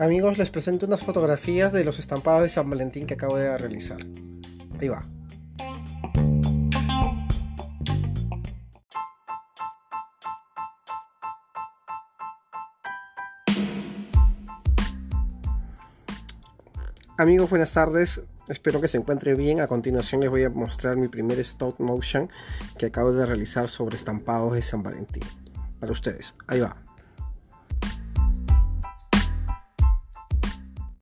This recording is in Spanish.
Amigos, les presento unas fotografías de los estampados de San Valentín que acabo de realizar. Ahí va. Amigos, buenas tardes. Espero que se encuentre bien. A continuación les voy a mostrar mi primer stop motion que acabo de realizar sobre estampados de San Valentín. Para ustedes. Ahí va.